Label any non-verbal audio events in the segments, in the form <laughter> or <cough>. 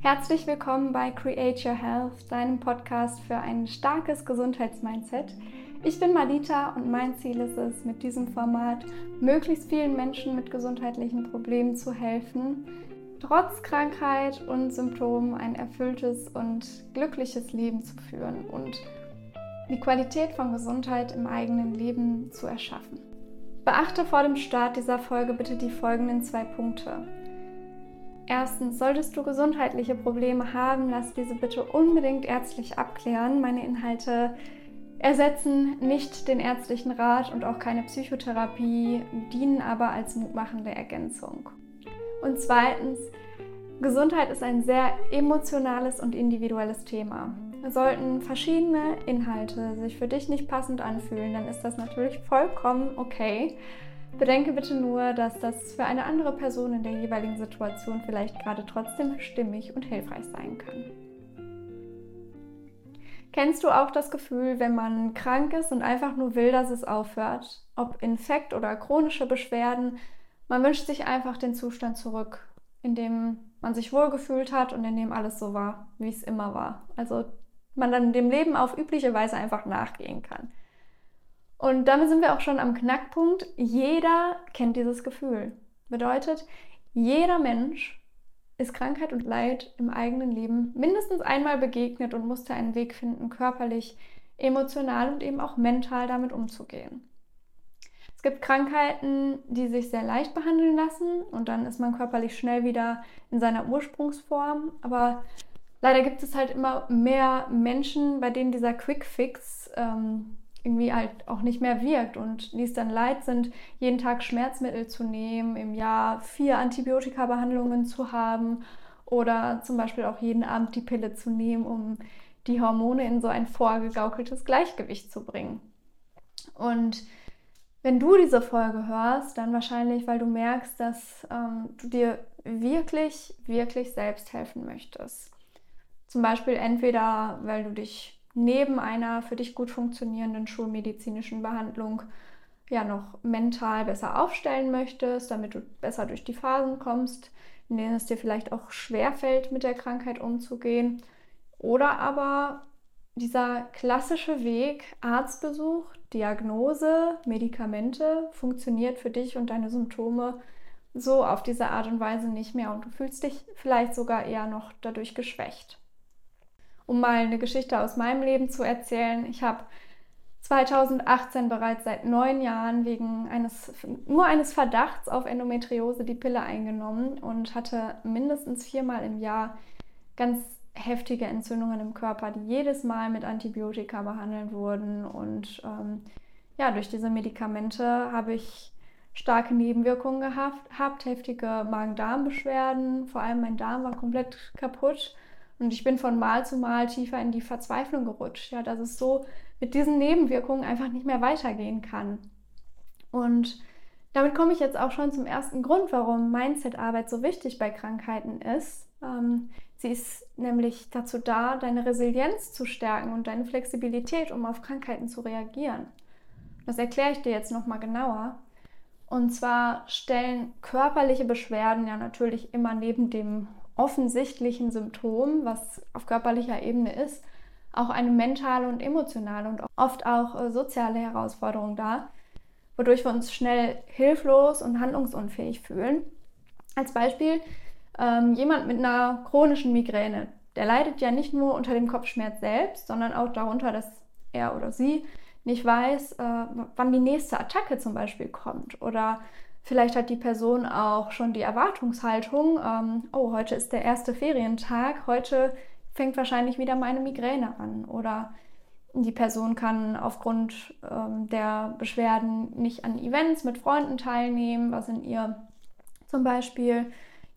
Herzlich willkommen bei Create Your Health, deinem Podcast für ein starkes Gesundheitsmindset. Ich bin Malita und mein Ziel ist es, mit diesem Format möglichst vielen Menschen mit gesundheitlichen Problemen zu helfen, trotz Krankheit und Symptomen ein erfülltes und glückliches Leben zu führen und die Qualität von Gesundheit im eigenen Leben zu erschaffen. Beachte vor dem Start dieser Folge bitte die folgenden zwei Punkte. Erstens, solltest du gesundheitliche Probleme haben, lass diese bitte unbedingt ärztlich abklären. Meine Inhalte ersetzen nicht den ärztlichen Rat und auch keine Psychotherapie, dienen aber als mutmachende Ergänzung. Und zweitens, Gesundheit ist ein sehr emotionales und individuelles Thema. Sollten verschiedene Inhalte sich für dich nicht passend anfühlen, dann ist das natürlich vollkommen okay. Bedenke bitte nur, dass das für eine andere Person in der jeweiligen Situation vielleicht gerade trotzdem stimmig und hilfreich sein kann. Kennst du auch das Gefühl, wenn man krank ist und einfach nur will, dass es aufhört? Ob Infekt oder chronische Beschwerden, man wünscht sich einfach den Zustand zurück, in dem man sich wohlgefühlt hat und in dem alles so war, wie es immer war. Also man dann dem Leben auf übliche Weise einfach nachgehen kann. Und damit sind wir auch schon am Knackpunkt. Jeder kennt dieses Gefühl. Bedeutet, jeder Mensch ist Krankheit und Leid im eigenen Leben mindestens einmal begegnet und musste einen Weg finden, körperlich, emotional und eben auch mental damit umzugehen. Es gibt Krankheiten, die sich sehr leicht behandeln lassen und dann ist man körperlich schnell wieder in seiner Ursprungsform. Aber leider gibt es halt immer mehr Menschen, bei denen dieser Quick Fix ähm, irgendwie halt auch nicht mehr wirkt und die es dann leid sind, jeden Tag Schmerzmittel zu nehmen, im Jahr vier Antibiotika-Behandlungen zu haben oder zum Beispiel auch jeden Abend die Pille zu nehmen, um die Hormone in so ein vorgegaukeltes Gleichgewicht zu bringen. Und wenn du diese Folge hörst, dann wahrscheinlich, weil du merkst, dass ähm, du dir wirklich, wirklich selbst helfen möchtest. Zum Beispiel entweder, weil du dich neben einer für dich gut funktionierenden schulmedizinischen Behandlung ja noch mental besser aufstellen möchtest, damit du besser durch die Phasen kommst, in denen es dir vielleicht auch schwerfällt, mit der Krankheit umzugehen. Oder aber dieser klassische Weg, Arztbesuch, Diagnose, Medikamente, funktioniert für dich und deine Symptome so auf diese Art und Weise nicht mehr und du fühlst dich vielleicht sogar eher noch dadurch geschwächt um mal eine Geschichte aus meinem Leben zu erzählen. Ich habe 2018 bereits seit neun Jahren wegen eines nur eines Verdachts auf Endometriose die Pille eingenommen und hatte mindestens viermal im Jahr ganz heftige Entzündungen im Körper, die jedes Mal mit Antibiotika behandelt wurden. Und ähm, ja, durch diese Medikamente habe ich starke Nebenwirkungen gehabt, heftige Magen-Darm-Beschwerden. Vor allem mein Darm war komplett kaputt. Und ich bin von Mal zu Mal tiefer in die Verzweiflung gerutscht, ja, dass es so mit diesen Nebenwirkungen einfach nicht mehr weitergehen kann. Und damit komme ich jetzt auch schon zum ersten Grund, warum Mindset-Arbeit so wichtig bei Krankheiten ist. Ähm, sie ist nämlich dazu da, deine Resilienz zu stärken und deine Flexibilität, um auf Krankheiten zu reagieren. Das erkläre ich dir jetzt nochmal genauer. Und zwar stellen körperliche Beschwerden ja natürlich immer neben dem offensichtlichen Symptom, was auf körperlicher Ebene ist, auch eine mentale und emotionale und oft auch äh, soziale Herausforderung dar, wodurch wir uns schnell hilflos und handlungsunfähig fühlen. Als Beispiel ähm, jemand mit einer chronischen Migräne, der leidet ja nicht nur unter dem Kopfschmerz selbst, sondern auch darunter, dass er oder sie nicht weiß, äh, wann die nächste Attacke zum Beispiel kommt oder Vielleicht hat die Person auch schon die Erwartungshaltung, ähm, oh, heute ist der erste Ferientag, heute fängt wahrscheinlich wieder meine Migräne an. Oder die Person kann aufgrund ähm, der Beschwerden nicht an Events mit Freunden teilnehmen, was in ihr zum Beispiel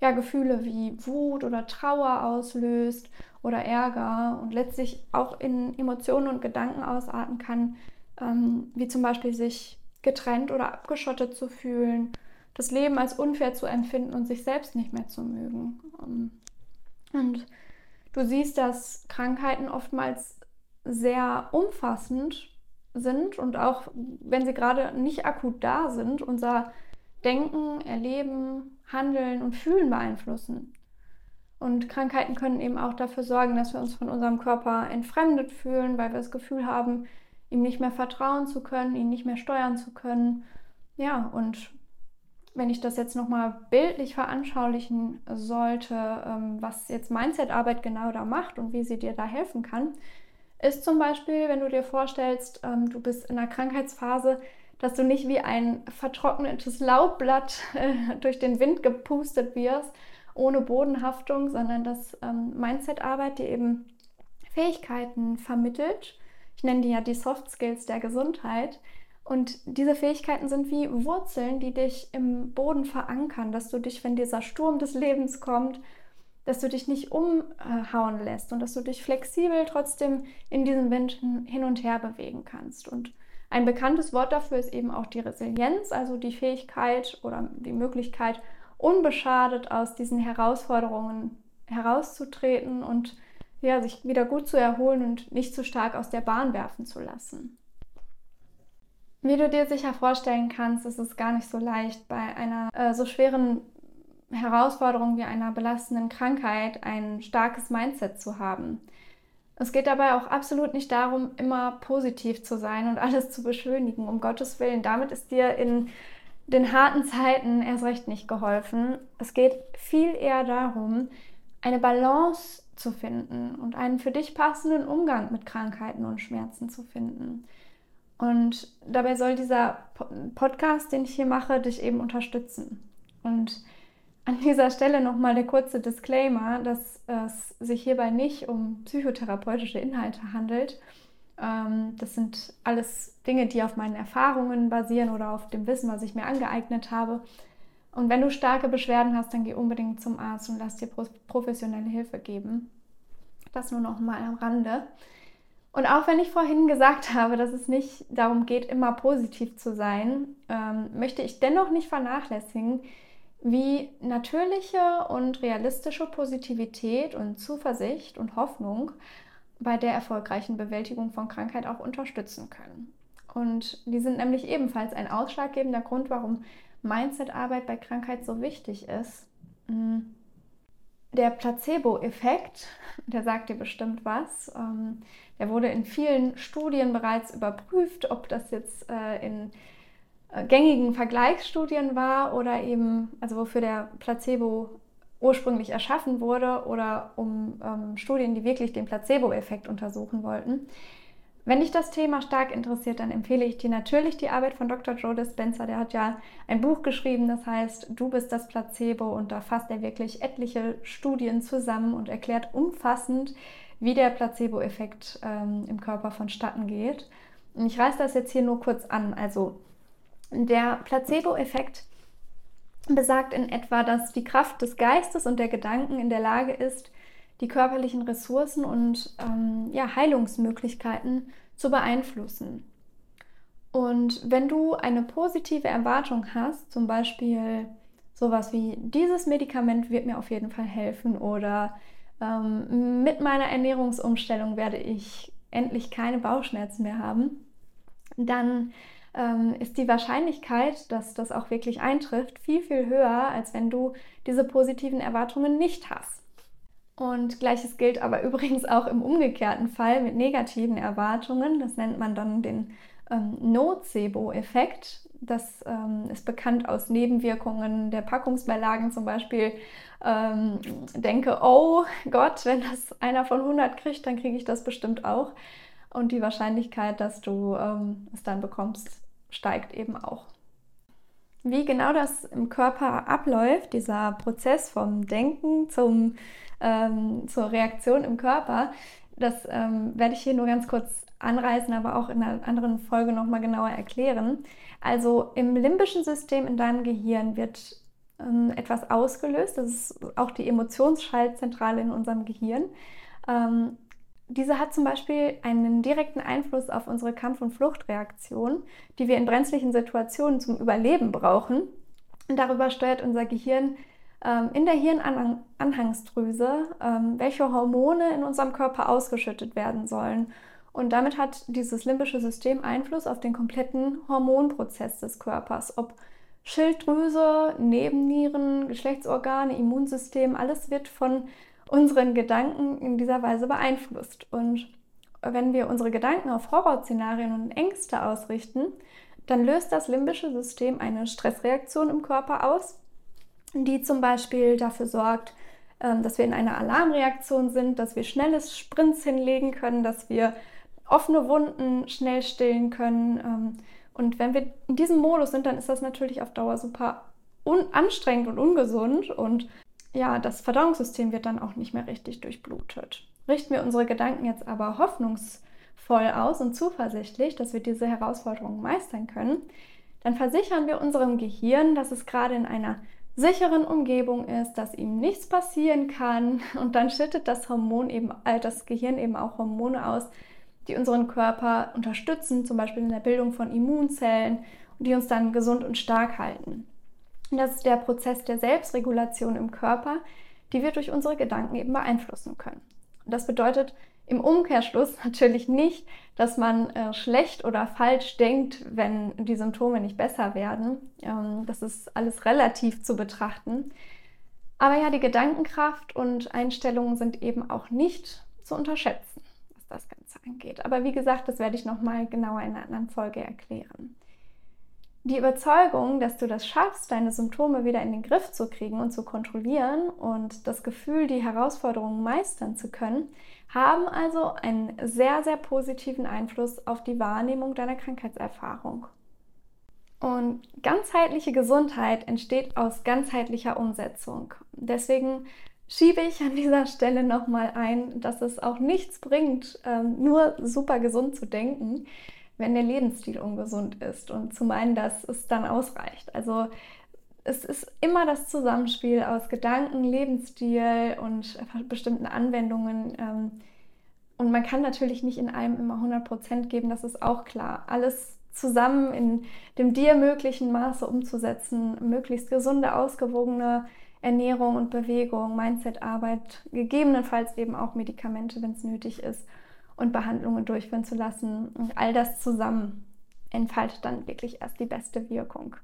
ja, Gefühle wie Wut oder Trauer auslöst oder Ärger und letztlich auch in Emotionen und Gedanken ausarten kann, ähm, wie zum Beispiel sich getrennt oder abgeschottet zu fühlen, das Leben als unfair zu empfinden und sich selbst nicht mehr zu mögen. Ähm, und du siehst, dass Krankheiten oftmals sehr umfassend sind und auch wenn sie gerade nicht akut da sind, unser Denken, Erleben, Handeln und Fühlen beeinflussen. Und Krankheiten können eben auch dafür sorgen, dass wir uns von unserem Körper entfremdet fühlen, weil wir das Gefühl haben, ihm nicht mehr vertrauen zu können, ihn nicht mehr steuern zu können. Ja, und wenn ich das jetzt nochmal bildlich veranschaulichen sollte, ähm, was jetzt Mindset-Arbeit genau da macht und wie sie dir da helfen kann, ist zum Beispiel, wenn du dir vorstellst, ähm, du bist in einer Krankheitsphase, dass du nicht wie ein vertrocknetes Laubblatt äh, durch den Wind gepustet wirst, ohne Bodenhaftung, sondern dass ähm, Mindset-Arbeit dir eben Fähigkeiten vermittelt. Ich nenne die ja die Soft Skills der Gesundheit. Und diese Fähigkeiten sind wie Wurzeln, die dich im Boden verankern, dass du dich, wenn dieser Sturm des Lebens kommt, dass du dich nicht umhauen lässt und dass du dich flexibel trotzdem in diesem Wind hin und her bewegen kannst. Und ein bekanntes Wort dafür ist eben auch die Resilienz, also die Fähigkeit oder die Möglichkeit, unbeschadet aus diesen Herausforderungen herauszutreten und ja, sich wieder gut zu erholen und nicht zu stark aus der Bahn werfen zu lassen. Wie du dir sicher vorstellen kannst, ist es gar nicht so leicht, bei einer äh, so schweren Herausforderung wie einer belastenden Krankheit ein starkes Mindset zu haben. Es geht dabei auch absolut nicht darum, immer positiv zu sein und alles zu beschönigen, um Gottes Willen. Damit ist dir in den harten Zeiten erst recht nicht geholfen. Es geht viel eher darum, eine Balance zu finden und einen für dich passenden Umgang mit Krankheiten und Schmerzen zu finden. Und dabei soll dieser Podcast, den ich hier mache, dich eben unterstützen. Und an dieser Stelle nochmal der kurze Disclaimer, dass es sich hierbei nicht um psychotherapeutische Inhalte handelt. Ähm, das sind alles Dinge, die auf meinen Erfahrungen basieren oder auf dem Wissen, was ich mir angeeignet habe. Und wenn du starke Beschwerden hast, dann geh unbedingt zum Arzt und lass dir professionelle Hilfe geben. Das nur noch mal am Rande. Und auch wenn ich vorhin gesagt <laughs> habe, dass es nicht darum geht, immer positiv zu sein, ähm, möchte ich dennoch nicht vernachlässigen, wie natürliche und realistische Positivität und Zuversicht und Hoffnung bei der erfolgreichen Bewältigung von Krankheit auch unterstützen können. Und die sind nämlich ebenfalls ein ausschlaggebender Grund, warum Mindset-Arbeit bei Krankheit so wichtig ist. Mhm. Der Placebo-Effekt, der sagt dir bestimmt was. Ähm, der wurde in vielen Studien bereits überprüft, ob das jetzt äh, in äh, gängigen Vergleichsstudien war oder eben, also wofür der Placebo ursprünglich erschaffen wurde oder um ähm, Studien, die wirklich den Placebo-Effekt untersuchen wollten. Wenn dich das Thema stark interessiert, dann empfehle ich dir natürlich die Arbeit von Dr. Joe Dispenza. Der hat ja ein Buch geschrieben, das heißt Du bist das Placebo und da fasst er wirklich etliche Studien zusammen und erklärt umfassend, wie der Placebo-Effekt ähm, im Körper vonstatten geht. Und ich reiße das jetzt hier nur kurz an. Also der Placebo-Effekt besagt in etwa, dass die Kraft des Geistes und der Gedanken in der Lage ist, die körperlichen Ressourcen und ähm, ja, Heilungsmöglichkeiten zu beeinflussen. Und wenn du eine positive Erwartung hast, zum Beispiel sowas wie dieses Medikament wird mir auf jeden Fall helfen oder ähm, mit meiner Ernährungsumstellung werde ich endlich keine Bauchschmerzen mehr haben, dann ähm, ist die Wahrscheinlichkeit, dass das auch wirklich eintrifft, viel, viel höher, als wenn du diese positiven Erwartungen nicht hast. Und gleiches gilt aber <laughs> übrigens auch im umgekehrten Fall mit negativen Erwartungen. Das nennt man dann den ähm, Nocebo-Effekt. Das ähm, ist bekannt aus Nebenwirkungen der Packungsbeilagen zum Beispiel. Ähm, denke, oh Gott, wenn das einer von 100 kriegt, dann kriege ich das bestimmt auch. Und die Wahrscheinlichkeit, dass du ähm, es dann bekommst, steigt eben auch. Wie genau das im Körper abläuft, dieser Prozess vom Denken zum, ähm, zur Reaktion im Körper, das ähm, werde ich hier nur ganz kurz anreißen, aber auch in einer anderen Folge nochmal genauer erklären. Also im limbischen System in deinem Gehirn wird ähm, etwas ausgelöst, das ist auch die Emotionsschaltzentrale in unserem Gehirn. Diese hat zum Beispiel einen direkten Einfluss auf unsere Kampf- und Fluchtreaktion, die wir in brenzlichen Situationen zum Überleben brauchen. Und darüber steuert unser Gehirn ähm, in der Hirnanhangsdrüse, ähm, welche Hormone in unserem Körper ausgeschüttet werden sollen. Und damit hat dieses limbische System Einfluss auf den kompletten Hormonprozess des Körpers. Ob Schilddrüse, Nebennieren, Geschlechtsorgane, Immunsystem, alles wird von unseren Gedanken in dieser Weise beeinflusst. Und wenn wir unsere Gedanken auf Horrorszenarien und Ängste ausrichten, dann löst das limbische System eine Stressreaktion im Körper aus, die zum Beispiel dafür sorgt, ähm, dass wir in einer Alarmreaktion sind, dass wir schnelles Sprints hinlegen können, dass wir offene Wunden schnell stillen können. Ähm, und wenn wir in diesem Modus sind, dann ist das natürlich auf Dauer super anstrengend und ungesund und ja, das Verdauungssystem wird dann auch nicht mehr richtig durchblutet. Richten wir unsere Gedanken jetzt aber hoffnungsvoll aus und zuversichtlich, dass wir diese Herausforderungen meistern können, dann versichern wir unserem Gehirn, dass es gerade in einer sicheren Umgebung ist, dass ihm nichts passieren kann <laughs> und dann schüttet das Hormon eben, äh, das Gehirn eben auch Hormone aus, die unseren Körper unterstützen, zum Beispiel in der Bildung von Immunzellen und die uns dann gesund und stark halten. Und das ist der Prozess der Selbstregulation im Körper, die wir durch unsere Gedanken eben beeinflussen können. Und das bedeutet im Umkehrschluss <laughs> natürlich nicht, dass man äh, schlecht oder falsch denkt, wenn die Symptome nicht besser werden. Ähm, das ist alles relativ zu betrachten. Aber ja, die Gedankenkraft und Einstellungen sind eben auch nicht zu unterschätzen, was das Ganze angeht. Aber wie gesagt, das werde ich nochmal genauer in einer anderen Folge erklären. Die Überzeugung, dass du das schaffst, deine Symptome wieder in den Griff zu kriegen und zu kontrollieren und das Gefühl, die Herausforderungen meistern zu können, haben also einen sehr, sehr positiven Einfluss auf die Wahrnehmung deiner Krankheitserfahrung. Und ganzheitliche Gesundheit entsteht aus ganzheitlicher Umsetzung. Deswegen schiebe ich an dieser Stelle nochmal ein, dass es auch nichts bringt, ähm, nur super gesund zu denken wenn der Lebensstil ungesund ist und zu meinen, dass es dann ausreicht. Also es ist immer das Zusammenspiel aus Gedanken, Lebensstil und bestimmten Anwendungen. Ähm, und man kann natürlich nicht in einem immer 100% geben, das ist auch klar. Alles zusammen in dem dir möglichen Maße umzusetzen, möglichst gesunde, ausgewogene Ernährung und Bewegung, Mindsetarbeit, gegebenenfalls eben auch Medikamente, wenn es nötig ist und Behandlungen durchführen zu lassen. Und all das zusammen entfaltet dann wirklich erst die beste Wirkung.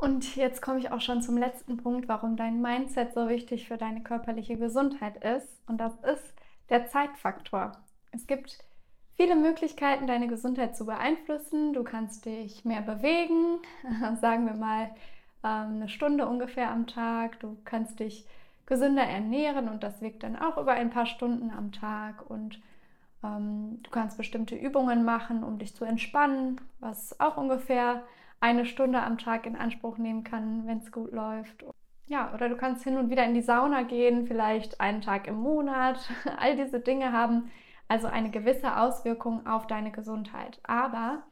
Und jetzt komme ich auch schon zum letzten Punkt, warum dein Mindset so wichtig für deine körperliche Gesundheit ist. Und das ist der Zeitfaktor. Es gibt viele Möglichkeiten, deine Gesundheit zu beeinflussen. Du kannst dich mehr bewegen, <laughs> sagen wir mal ähm, eine Stunde ungefähr am Tag. Du kannst dich gesünder ernähren und das wirkt dann auch über ein paar Stunden am Tag. Und du kannst bestimmte Übungen machen, um dich zu entspannen, was auch ungefähr eine Stunde am Tag in Anspruch nehmen kann, wenn es gut läuft. Ja, oder du kannst hin und wieder in die Sauna gehen, vielleicht einen Tag im Monat. <laughs> All diese Dinge haben also eine gewisse Auswirkung auf deine Gesundheit, aber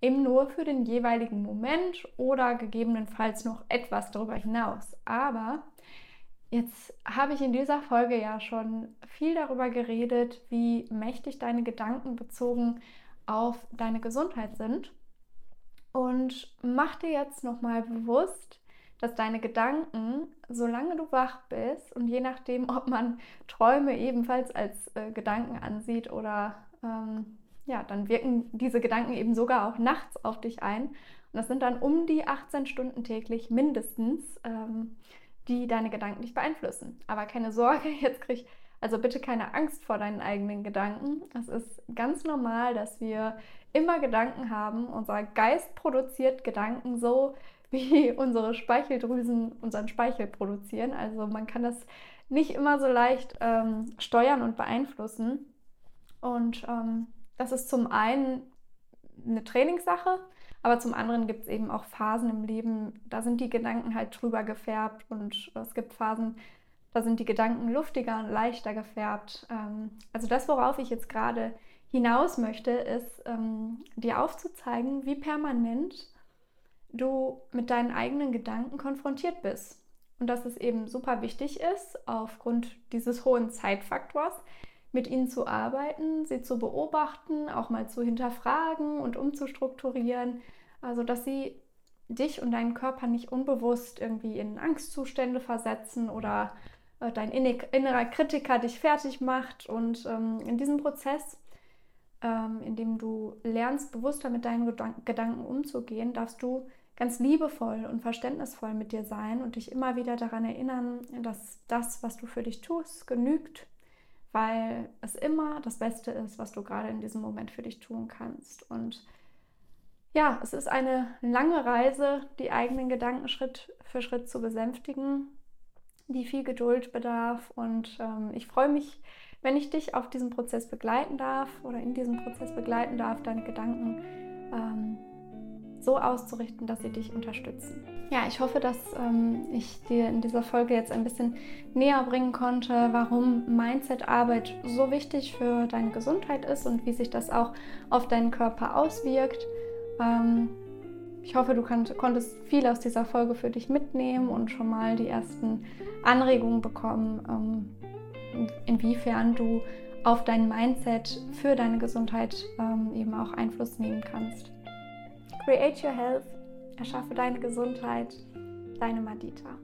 eben nur für den jeweiligen Moment oder gegebenenfalls noch etwas darüber hinaus. Aber Jetzt habe ich in dieser Folge ja schon viel darüber geredet, wie mächtig deine Gedanken bezogen auf deine Gesundheit sind. Und mach dir jetzt nochmal bewusst, dass deine Gedanken, solange du wach bist und je nachdem, ob man Träume ebenfalls als äh, Gedanken ansieht oder ähm, ja, dann wirken diese Gedanken eben sogar auch nachts auf dich ein. Und das sind dann um die 18 Stunden täglich mindestens. Ähm, die deine Gedanken nicht beeinflussen. Aber keine Sorge, <laughs> jetzt krieg ich also bitte keine Angst vor deinen eigenen Gedanken. Es ist ganz normal, dass wir immer Gedanken haben. Unser Geist produziert Gedanken so, <laughs> wie unsere Speicheldrüsen unseren Speichel produzieren. Also man kann das nicht immer so leicht ähm, steuern und beeinflussen. Und ähm, das ist zum einen eine Trainingssache, aber zum anderen gibt es eben auch Phasen im Leben, da sind die Gedanken halt drüber gefärbt und es gibt Phasen, da sind die Gedanken luftiger und leichter gefärbt. Ähm, also das, worauf ich jetzt gerade hinaus möchte, ist ähm, dir aufzuzeigen, wie permanent du mit deinen eigenen Gedanken konfrontiert bist. Und dass es eben super wichtig ist, aufgrund dieses hohen Zeitfaktors, mit ihnen zu arbeiten, sie zu beobachten, auch mal zu hinterfragen und umzustrukturieren. Also, dass sie dich und deinen Körper nicht unbewusst irgendwie in Angstzustände versetzen oder äh, dein innerer Kritiker dich fertig macht. Und ähm, in diesem Prozess, ähm, in dem du lernst, bewusster mit deinen Gedanken umzugehen, darfst du ganz liebevoll und verständnisvoll mit dir sein und dich immer wieder daran erinnern, dass das, was du für dich tust, genügt, weil es immer das Beste ist, was du gerade in diesem Moment für dich tun kannst. Und ja, es ist eine lange Reise, die eigenen Gedanken Schritt für Schritt zu besänftigen, die viel Geduld bedarf. Und ähm, ich freue mich, wenn ich dich auf diesem Prozess begleiten darf oder in diesem Prozess begleiten darf, deine Gedanken ähm, so auszurichten, dass sie dich unterstützen. Ja, ich hoffe, dass ähm, ich dir in dieser Folge jetzt ein bisschen näher bringen konnte, warum Mindset-Arbeit so wichtig für deine Gesundheit ist und wie sich das auch auf deinen Körper auswirkt. Ähm, ich hoffe, du konntest viel aus dieser Folge für dich mitnehmen und schon mal die ersten Anregungen bekommen, ähm, inwiefern du auf dein Mindset für deine Gesundheit ähm, eben auch Einfluss nehmen kannst. Create Your Health, erschaffe deine Gesundheit, deine Madita.